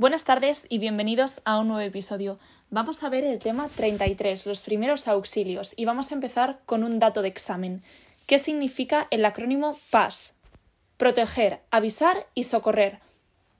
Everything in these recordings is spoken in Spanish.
Buenas tardes y bienvenidos a un nuevo episodio. Vamos a ver el tema 33, los primeros auxilios, y vamos a empezar con un dato de examen. ¿Qué significa el acrónimo PAS? Proteger, avisar y socorrer.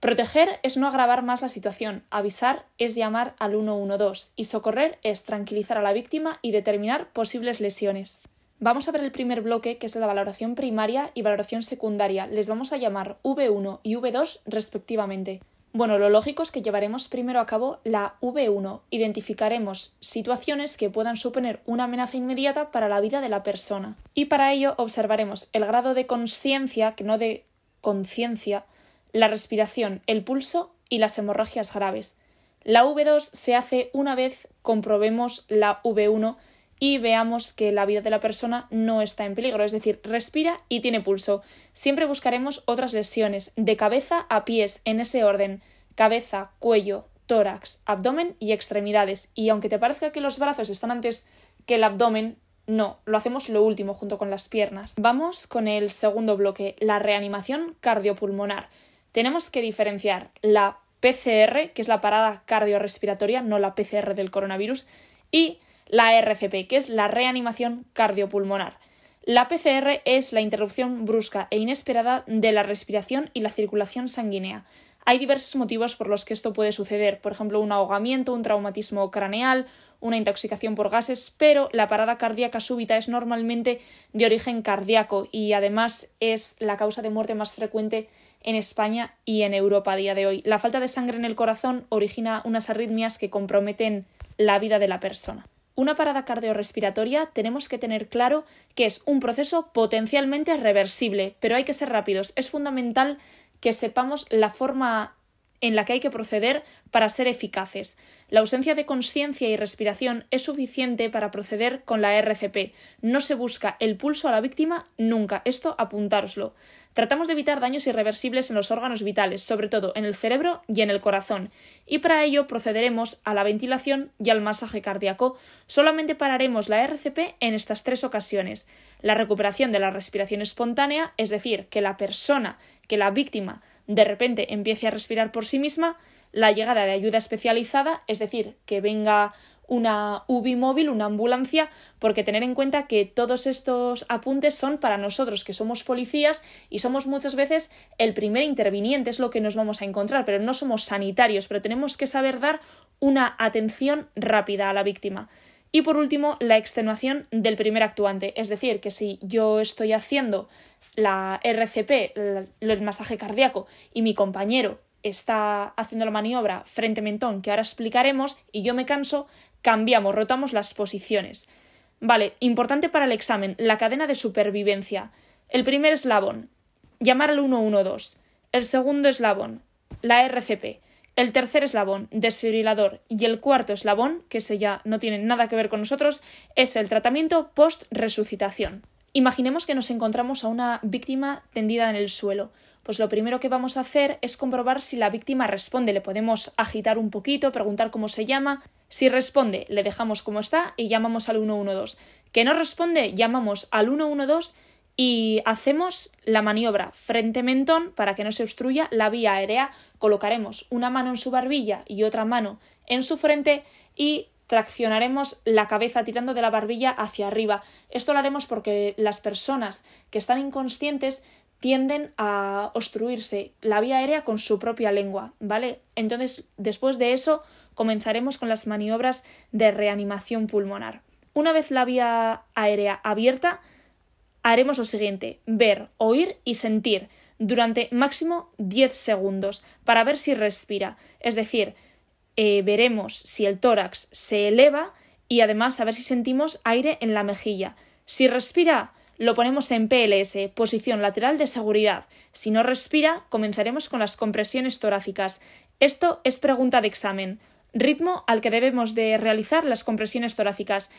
Proteger es no agravar más la situación, avisar es llamar al 112 y socorrer es tranquilizar a la víctima y determinar posibles lesiones. Vamos a ver el primer bloque, que es la valoración primaria y valoración secundaria. Les vamos a llamar V1 y V2 respectivamente. Bueno, lo lógico es que llevaremos primero a cabo la V1. Identificaremos situaciones que puedan suponer una amenaza inmediata para la vida de la persona. Y para ello observaremos el grado de conciencia, que no de conciencia, la respiración, el pulso y las hemorragias graves. La V2 se hace una vez comprobemos la V1 y veamos que la vida de la persona no está en peligro, es decir, respira y tiene pulso. Siempre buscaremos otras lesiones, de cabeza a pies, en ese orden, cabeza, cuello, tórax, abdomen y extremidades. Y aunque te parezca que los brazos están antes que el abdomen, no, lo hacemos lo último junto con las piernas. Vamos con el segundo bloque, la reanimación cardiopulmonar. Tenemos que diferenciar la PCR, que es la parada cardiorrespiratoria, no la PCR del coronavirus, y la RCP, que es la reanimación cardiopulmonar. La PCR es la interrupción brusca e inesperada de la respiración y la circulación sanguínea. Hay diversos motivos por los que esto puede suceder, por ejemplo, un ahogamiento, un traumatismo craneal, una intoxicación por gases, pero la parada cardíaca súbita es normalmente de origen cardíaco y además es la causa de muerte más frecuente en España y en Europa a día de hoy. La falta de sangre en el corazón origina unas arritmias que comprometen la vida de la persona. Una parada cardiorrespiratoria tenemos que tener claro que es un proceso potencialmente reversible, pero hay que ser rápidos. Es fundamental que sepamos la forma en la que hay que proceder para ser eficaces. La ausencia de conciencia y respiración es suficiente para proceder con la RCP. No se busca el pulso a la víctima nunca. Esto apuntároslo. Tratamos de evitar daños irreversibles en los órganos vitales, sobre todo en el cerebro y en el corazón, y para ello procederemos a la ventilación y al masaje cardíaco. Solamente pararemos la RCP en estas tres ocasiones. La recuperación de la respiración espontánea, es decir, que la persona, que la víctima, de repente empiece a respirar por sí misma, la llegada de ayuda especializada, es decir, que venga una UBI móvil, una ambulancia, porque tener en cuenta que todos estos apuntes son para nosotros, que somos policías y somos muchas veces el primer interviniente, es lo que nos vamos a encontrar, pero no somos sanitarios, pero tenemos que saber dar una atención rápida a la víctima. Y por último, la extenuación del primer actuante, es decir, que si yo estoy haciendo la RCP, el masaje cardíaco, y mi compañero está haciendo la maniobra frente mentón que ahora explicaremos y yo me canso, cambiamos, rotamos las posiciones. Vale, importante para el examen, la cadena de supervivencia. El primer eslabón, llamar al 112. El segundo eslabón, la RCP. El tercer eslabón, desfibrilador. Y el cuarto eslabón, que ese ya no tiene nada que ver con nosotros, es el tratamiento post-resucitación. Imaginemos que nos encontramos a una víctima tendida en el suelo pues lo primero que vamos a hacer es comprobar si la víctima responde. Le podemos agitar un poquito, preguntar cómo se llama. Si responde, le dejamos como está y llamamos al 112. Que no responde, llamamos al 112 y hacemos la maniobra frente mentón para que no se obstruya la vía aérea. Colocaremos una mano en su barbilla y otra mano en su frente y traccionaremos la cabeza tirando de la barbilla hacia arriba. Esto lo haremos porque las personas que están inconscientes tienden a obstruirse la vía aérea con su propia lengua, ¿vale? Entonces, después de eso, comenzaremos con las maniobras de reanimación pulmonar. Una vez la vía aérea abierta, haremos lo siguiente, ver, oír y sentir durante máximo 10 segundos para ver si respira. Es decir, eh, veremos si el tórax se eleva y además a ver si sentimos aire en la mejilla. Si respira, lo ponemos en PLS, posición lateral de seguridad. Si no respira, comenzaremos con las compresiones torácicas. Esto es pregunta de examen. Ritmo al que debemos de realizar las compresiones torácicas.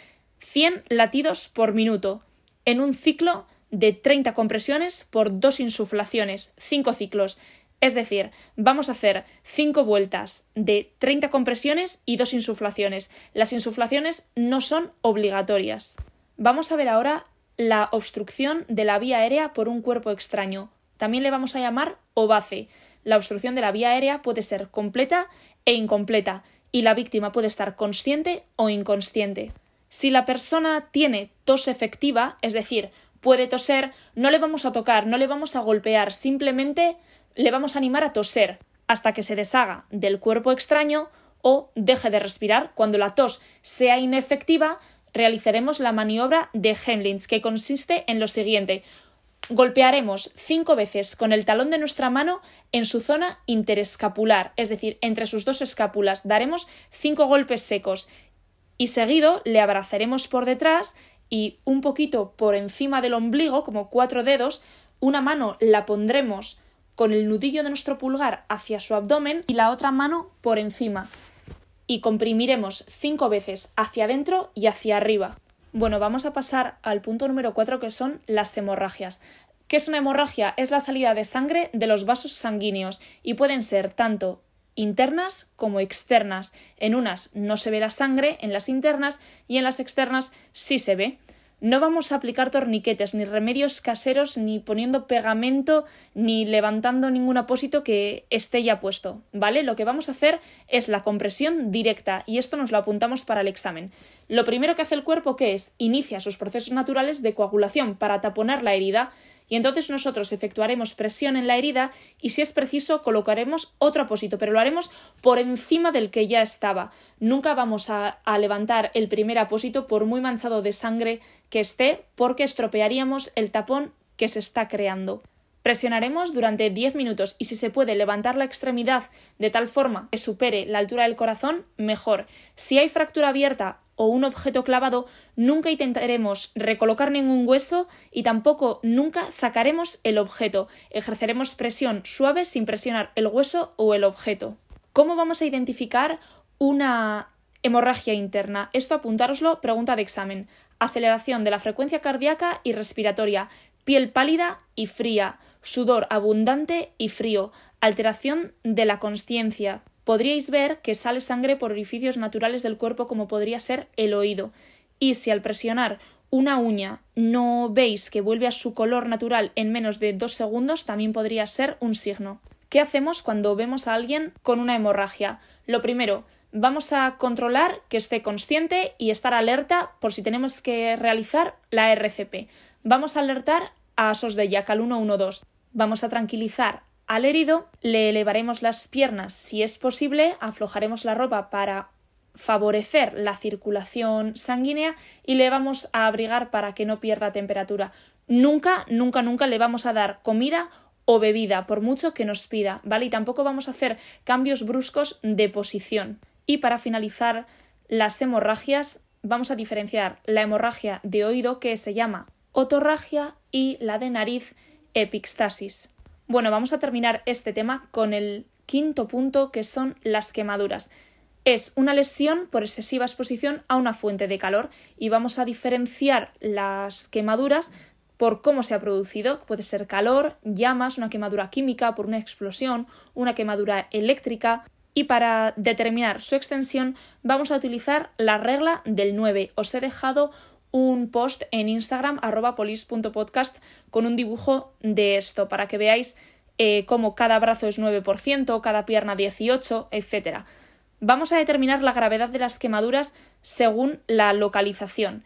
100 latidos por minuto. En un ciclo de 30 compresiones por dos insuflaciones, 5 ciclos. Es decir, vamos a hacer 5 vueltas de 30 compresiones y dos insuflaciones. Las insuflaciones no son obligatorias. Vamos a ver ahora la obstrucción de la vía aérea por un cuerpo extraño. También le vamos a llamar OVACE. La obstrucción de la vía aérea puede ser completa e incompleta y la víctima puede estar consciente o inconsciente. Si la persona tiene tos efectiva, es decir, puede toser, no le vamos a tocar, no le vamos a golpear, simplemente le vamos a animar a toser hasta que se deshaga del cuerpo extraño o deje de respirar. Cuando la tos sea inefectiva, realizaremos la maniobra de Hemlins, que consiste en lo siguiente. Golpearemos cinco veces con el talón de nuestra mano en su zona interescapular, es decir, entre sus dos escápulas. Daremos cinco golpes secos y seguido le abrazaremos por detrás y un poquito por encima del ombligo, como cuatro dedos, una mano la pondremos con el nudillo de nuestro pulgar hacia su abdomen y la otra mano por encima. Y comprimiremos cinco veces hacia adentro y hacia arriba. Bueno, vamos a pasar al punto número 4 que son las hemorragias. ¿Qué es una hemorragia? Es la salida de sangre de los vasos sanguíneos y pueden ser tanto internas como externas. En unas no se ve la sangre, en las internas y en las externas sí se ve. No vamos a aplicar torniquetes, ni remedios caseros, ni poniendo pegamento, ni levantando ningún apósito que esté ya puesto, ¿vale? Lo que vamos a hacer es la compresión directa y esto nos lo apuntamos para el examen. Lo primero que hace el cuerpo, que es? Inicia sus procesos naturales de coagulación para taponar la herida y entonces nosotros efectuaremos presión en la herida y si es preciso colocaremos otro apósito, pero lo haremos por encima del que ya estaba. Nunca vamos a, a levantar el primer apósito por muy manchado de sangre que esté porque estropearíamos el tapón que se está creando. Presionaremos durante 10 minutos y si se puede levantar la extremidad de tal forma que supere la altura del corazón, mejor. Si hay fractura abierta o un objeto clavado, nunca intentaremos recolocar ningún hueso y tampoco nunca sacaremos el objeto. Ejerceremos presión suave sin presionar el hueso o el objeto. ¿Cómo vamos a identificar una hemorragia interna? Esto apuntároslo, pregunta de examen. Aceleración de la frecuencia cardíaca y respiratoria, piel pálida y fría, sudor abundante y frío, alteración de la conciencia, podríais ver que sale sangre por orificios naturales del cuerpo como podría ser el oído. Y si al presionar una uña no veis que vuelve a su color natural en menos de dos segundos, también podría ser un signo. ¿Qué hacemos cuando vemos a alguien con una hemorragia? Lo primero, vamos a controlar que esté consciente y estar alerta por si tenemos que realizar la RCP. Vamos a alertar a SOS de YAC al 112. Vamos a tranquilizar al herido le elevaremos las piernas si es posible, aflojaremos la ropa para favorecer la circulación sanguínea y le vamos a abrigar para que no pierda temperatura. Nunca, nunca, nunca le vamos a dar comida o bebida, por mucho que nos pida, ¿vale? Y tampoco vamos a hacer cambios bruscos de posición. Y para finalizar las hemorragias, vamos a diferenciar la hemorragia de oído, que se llama otorragia, y la de nariz, epixtasis. Bueno, vamos a terminar este tema con el quinto punto, que son las quemaduras. Es una lesión por excesiva exposición a una fuente de calor y vamos a diferenciar las quemaduras por cómo se ha producido. Puede ser calor, llamas, una quemadura química por una explosión, una quemadura eléctrica. Y para determinar su extensión vamos a utilizar la regla del 9. Os he dejado un post en Instagram polis.podcast con un dibujo de esto para que veáis eh, cómo cada brazo es 9%, cada pierna 18%, etc. Vamos a determinar la gravedad de las quemaduras según la localización.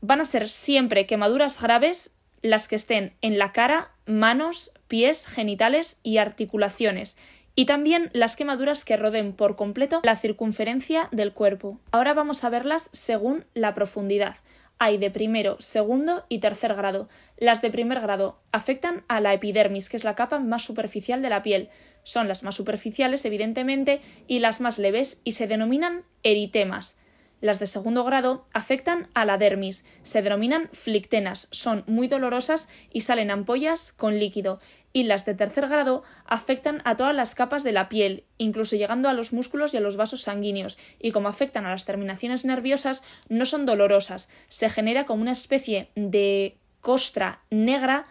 Van a ser siempre quemaduras graves las que estén en la cara, manos, pies, genitales y articulaciones, y también las quemaduras que roden por completo la circunferencia del cuerpo. Ahora vamos a verlas según la profundidad hay de primero, segundo y tercer grado. Las de primer grado afectan a la epidermis, que es la capa más superficial de la piel. Son las más superficiales, evidentemente, y las más leves, y se denominan eritemas. Las de segundo grado afectan a la dermis, se denominan flictenas, son muy dolorosas y salen ampollas con líquido, y las de tercer grado afectan a todas las capas de la piel, incluso llegando a los músculos y a los vasos sanguíneos, y como afectan a las terminaciones nerviosas, no son dolorosas, se genera como una especie de costra negra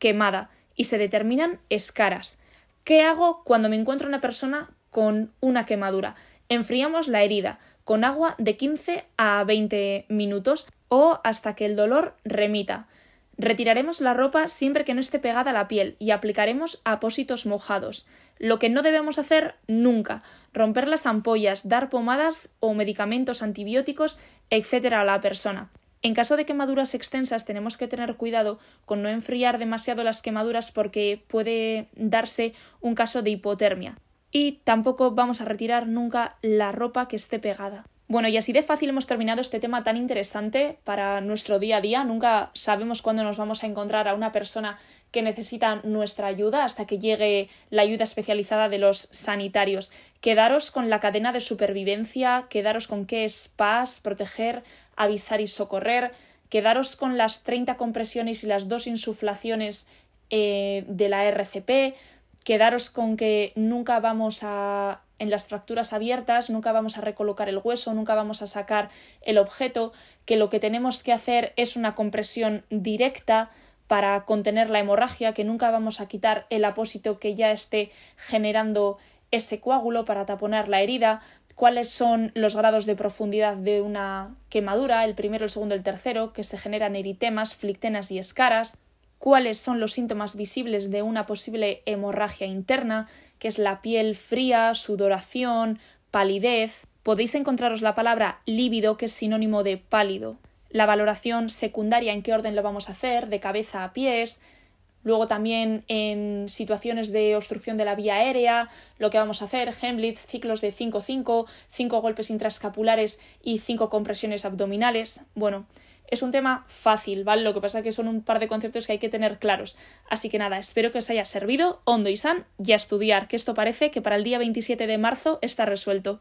quemada, y se determinan escaras. ¿Qué hago cuando me encuentro una persona con una quemadura? Enfriamos la herida, con agua de 15 a 20 minutos o hasta que el dolor remita. Retiraremos la ropa siempre que no esté pegada a la piel y aplicaremos apósitos mojados. Lo que no debemos hacer nunca, romper las ampollas, dar pomadas o medicamentos antibióticos, etcétera, a la persona. En caso de quemaduras extensas tenemos que tener cuidado con no enfriar demasiado las quemaduras porque puede darse un caso de hipotermia. Y tampoco vamos a retirar nunca la ropa que esté pegada. Bueno, y así de fácil hemos terminado este tema tan interesante para nuestro día a día. Nunca sabemos cuándo nos vamos a encontrar a una persona que necesita nuestra ayuda hasta que llegue la ayuda especializada de los sanitarios. Quedaros con la cadena de supervivencia, quedaros con qué es paz, proteger, avisar y socorrer, quedaros con las 30 compresiones y las dos insuflaciones eh, de la RCP, quedaros con que nunca vamos a en las fracturas abiertas, nunca vamos a recolocar el hueso, nunca vamos a sacar el objeto, que lo que tenemos que hacer es una compresión directa para contener la hemorragia, que nunca vamos a quitar el apósito que ya esté generando ese coágulo para taponar la herida, cuáles son los grados de profundidad de una quemadura, el primero, el segundo, el tercero, que se generan eritemas, flictenas y escaras, cuáles son los síntomas visibles de una posible hemorragia interna, que es la piel fría, sudoración, palidez. Podéis encontraros la palabra lívido, que es sinónimo de pálido. La valoración secundaria, en qué orden lo vamos a hacer, de cabeza a pies. Luego también en situaciones de obstrucción de la vía aérea, lo que vamos a hacer, Hemlitz, ciclos de 5-5, 5 golpes intraescapulares y 5 compresiones abdominales. Bueno, es un tema fácil, ¿vale? Lo que pasa es que son un par de conceptos que hay que tener claros. Así que nada, espero que os haya servido, hondo y san, y a estudiar, que esto parece que para el día 27 de marzo está resuelto.